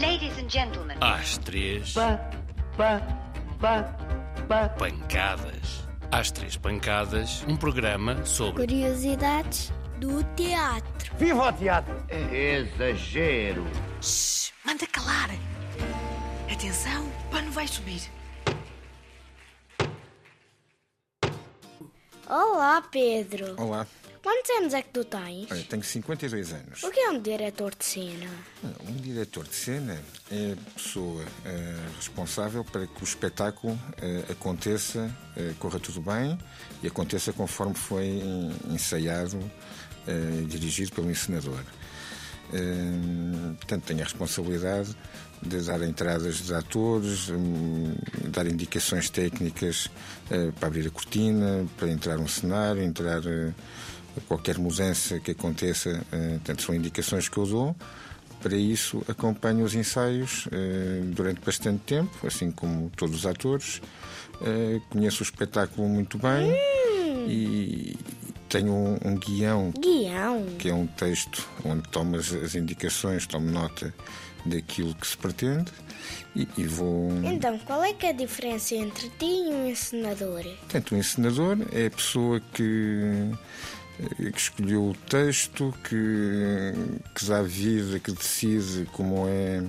Ladies and gentlemen. Às três, Pa, pa, pa, pa. pancadas. Às três pancadas, um programa sobre Curiosidades do teatro. Viva o teatro! Exagero. Shhh, manda calar. Atenção, o pano vai subir. Olá, Pedro. Olá, Quantos anos é que tu tens? Olha, tenho 52 anos. O que é um diretor de cena? Um diretor de cena é a pessoa eh, responsável para que o espetáculo eh, aconteça, eh, corra tudo bem e aconteça conforme foi en- ensaiado e dirigido pelo encenador. Eh, Portanto, tenho a responsabilidade de dar entradas de atores, hum, dar indicações técnicas para abrir a cortina, para entrar um cenário, entrar qualquer mudança que aconteça. eh, Portanto, são indicações que eu dou. Para isso, acompanho os ensaios eh, durante bastante tempo, assim como todos os atores. Eh, Conheço o espetáculo muito bem e tenho um, um guião Guião. que é um texto onde tomo as, as indicações, tomo nota daquilo que se pretende e, e vou. Então, qual é que é a diferença entre ti e um encenador? Portanto, o encenador é a pessoa que, que escolheu o texto, que, que dá vida, que decide como é,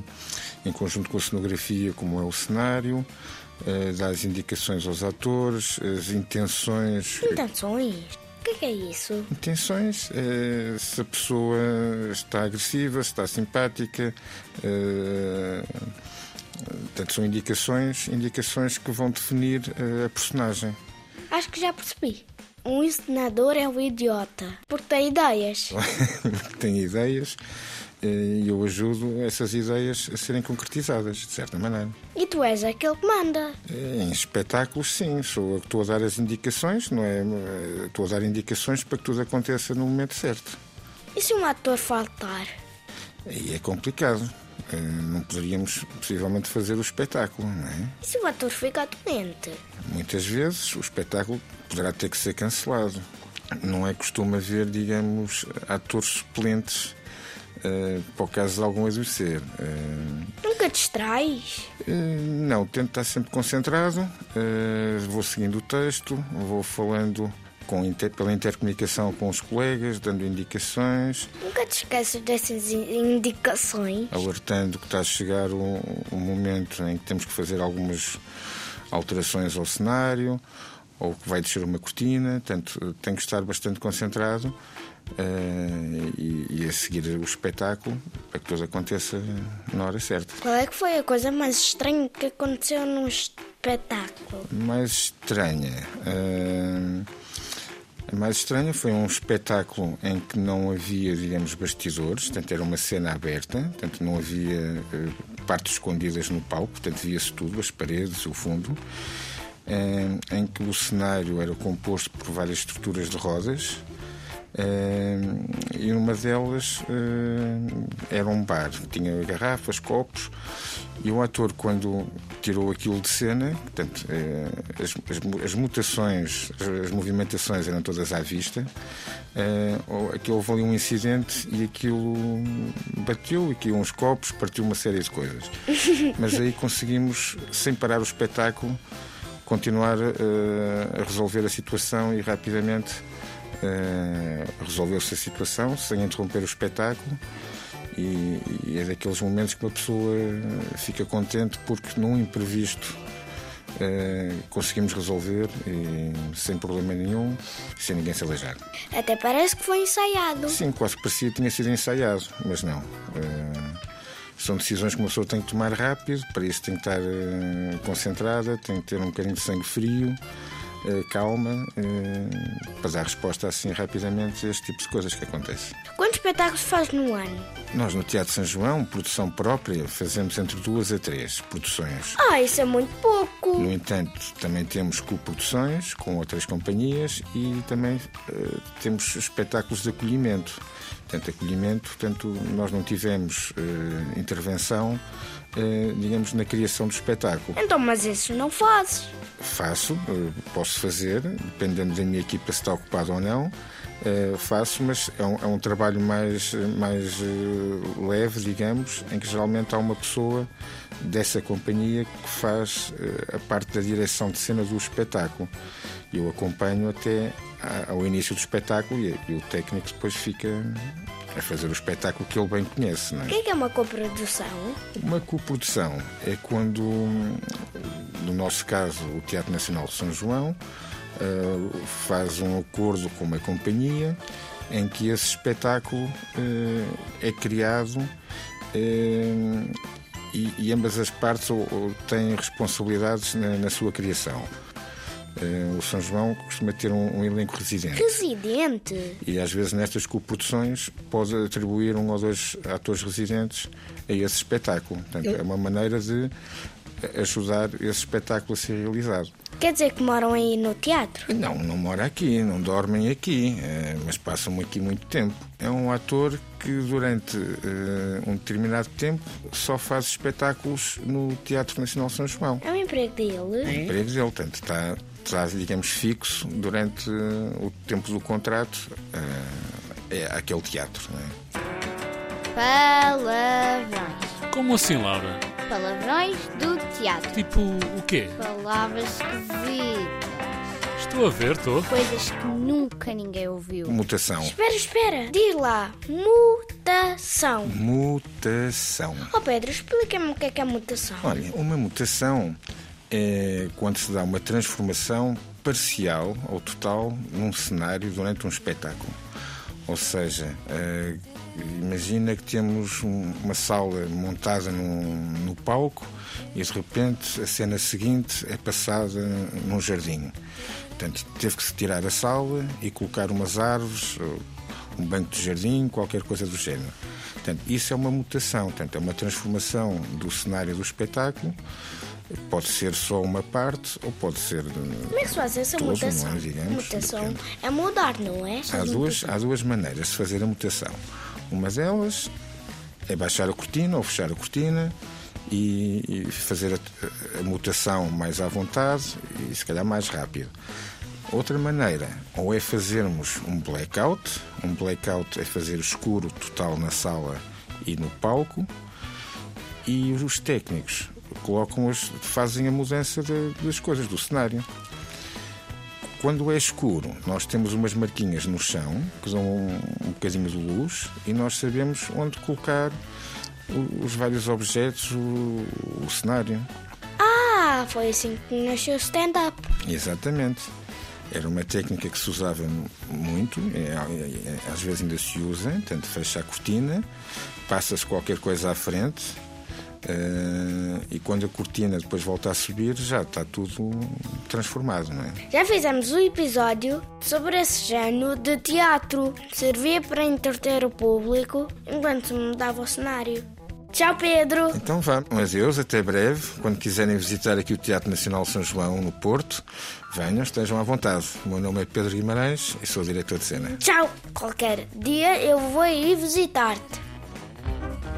em conjunto com a cenografia, como é o cenário, eh, dá as indicações aos atores, as intenções. Intenções? O que é que é isso? Intenções, eh, se a pessoa está agressiva, se está simpática, eh, portanto, são indicações, indicações que vão definir eh, a personagem. Acho que já percebi. Um encenador é um idiota, porque tem ideias. Tem ideias eh, e eu ajudo essas ideias a serem concretizadas, de certa maneira. E tu és aquele que manda. Eh, Em espetáculos, sim, sou eu que estou a dar as indicações, não é? Eh, Estou a dar indicações para que tudo aconteça no momento certo. E se um ator faltar? Aí é complicado. Não poderíamos possivelmente fazer o espetáculo, não é? E se o ator ficar doente? Muitas vezes o espetáculo poderá ter que ser cancelado. Não é costume haver, digamos, atores suplentes eh, para o caso de algum adoecer. Eh, Nunca distrais? eh, não, tento estar sempre concentrado, vou seguindo o texto, vou falando com, inter- pela intercomunicação com os colegas, dando indicações, Nunca te esqueces dessas in- indicações? alertando que está a chegar um, um momento em que temos que fazer algumas alterações ao cenário ou que vai descer uma cortina, portanto tenho que estar bastante concentrado eh, e, e a seguir o espetáculo para que tudo aconteça na hora certa. Qual é que foi a coisa mais estranha que aconteceu num espetáculo? Mais estranha. eh, a mais estranha foi um espetáculo em que não havia, digamos, bastidores, portanto era uma cena aberta, portanto não havia eh, partes escondidas no palco, portanto via-se tudo, as paredes, o fundo, eh, em que o cenário era composto por várias estruturas de rodas. Eh, e numa delas eh, era um bar, tinha garrafas, copos, e o ator, quando tirou aquilo de cena, portanto, eh, as, as- as mutações, as, as movimentações eram todas à vista, ou- aquilo houve ali um incidente e aquilo bateu, e caiu uns copos, partiu uma série de coisas. Mas aí conseguimos, sem parar o espetáculo, continuar eh, a resolver a situação e rapidamente eh, resolveu-se a situação sem interromper o espetáculo e, e é daqueles momentos que uma pessoa fica contente porque num imprevisto eh, conseguimos resolver e, sem problema nenhum sem ninguém se aleijar. Até parece que foi ensaiado. Sim, quase parecia que tinha sido ensaiado, mas não. Eh, são decisões que uma pessoa tem que tomar rápido, para isso tem que estar eh, concentrada, tem que ter um bocadinho de sangue frio, eh, calma, para dar resposta assim rapidamente a este tipo de coisas que acontecem. Quantos espetáculos faz no ano? Nós no Teatro São João, produção própria, fazemos entre duas a três produções. Ah, isso é muito pouco. No entanto, também temos coproduções com outras companhias e também eh, temos espetáculos de acolhimento. Portanto, acolhimento, portanto, nós não tivemos eh, intervenção, eh, digamos, na criação do espetáculo. Então, mas isso não fazes. Faço, eh, posso fazer, dependendo da minha equipa se está ocupada ou não. faço, mas é um, é um trabalho mais, mais leve, digamos, em que geralmente há uma pessoa dessa companhia que faz a parte da direção de cena do espetáculo. Eu acompanho até ao início do espetáculo e, e o técnico depois fica a fazer o espetáculo que ele bem conhece. Não é? O que é que é uma coprodução? Uma coprodução é quando, no nosso caso, o Teatro Nacional de São João eh, faz um acordo com uma companhia em que esse espetáculo eh, é criado eh, e, e ambas as partes ou- ou têm responsabilidades na, na sua criação. Eh, o São João costuma ter um, um elenco residente. Residente. E às vezes nestas coproduções pode atribuir um ou dois atores residentes a esse espetáculo. Portanto, é uma maneira de ajudar esse espetáculo a ser realizado. Quer dizer que moram aí no teatro? Não, não mora aqui, não dormem aqui, eh, mas passam aqui muito tempo. É um ator que durante eh, um determinado tempo só faz espetáculos no Teatro Nacional São João. É o emprego dele. Emprego dele, portanto, está, está, digamos, fixo durante eh, o tempo do contrato eh, é aquele teatro. Não é? Palavrões. Como assim, Laura? Palavrões do teatro. Tipo, o quê? Palavras esquisitas. Estou a ver, estou. Coisas que nunca ninguém ouviu. Mutação. Espera, espera. Diz lá. Mutação. Mutação. Oh Pedro, explica-me o que é que é mutação. Olha, uma mutação é quando se dá uma transformação parcial ou total num cenário durante um espetáculo. Ou seja, eh, imagina que temos um- uma sala montada num- no palco e de repente a cena seguinte é passada num jardim. Portanto, teve que se tirar a sala e colocar umas árvores, um banco de jardim, qualquer coisa do género. Portanto, isso é uma mutação, portanto, é uma transformação do cenário do espetáculo. Pode ser só uma parte ou pode ser. Como é que se faz essa Todo, mutação? é, digamos, mutação depende. é mudar, não é? Há duas, há duas maneiras de fazer a mutação. Uma delas é baixar a cortina ou fechar a cortina e, e fazer a, a mutação mais à vontade e se calhar mais rápido. Outra maneira, ou é fazermos um blackout, um blackout é fazer escuro total na sala e no palco, e os técnicos colocam as, fazem a mudança de- das coisas, do cenário. Quando é escuro, nós temos umas marquinhas no chão que dão um, um bocadinho de luz e nós sabemos onde colocar os vários objetos, o, o cenário. Ah, foi assim que nasceu o stand-up. Exatamente. Era uma técnica que se usava muito, é, é, é, às vezes ainda se usa, tanto fecha a cortina, passa-se qualquer coisa à frente eh, e quando a cortina depois volta a subir já está tudo transformado, não é? Já fizemos um episódio sobre esse género de teatro. Servia para entreter o público enquanto se mudava o cenário. Tchau, Pedro. Então vá, mas Deus, até breve. Quando quiserem visitar aqui o Teatro Nacional São João, no Porto, venham, estejam à vontade. O meu nome é Pedro Guimarães e sou diretor de cena. Tchau. Qualquer dia eu vou ir visitar-te.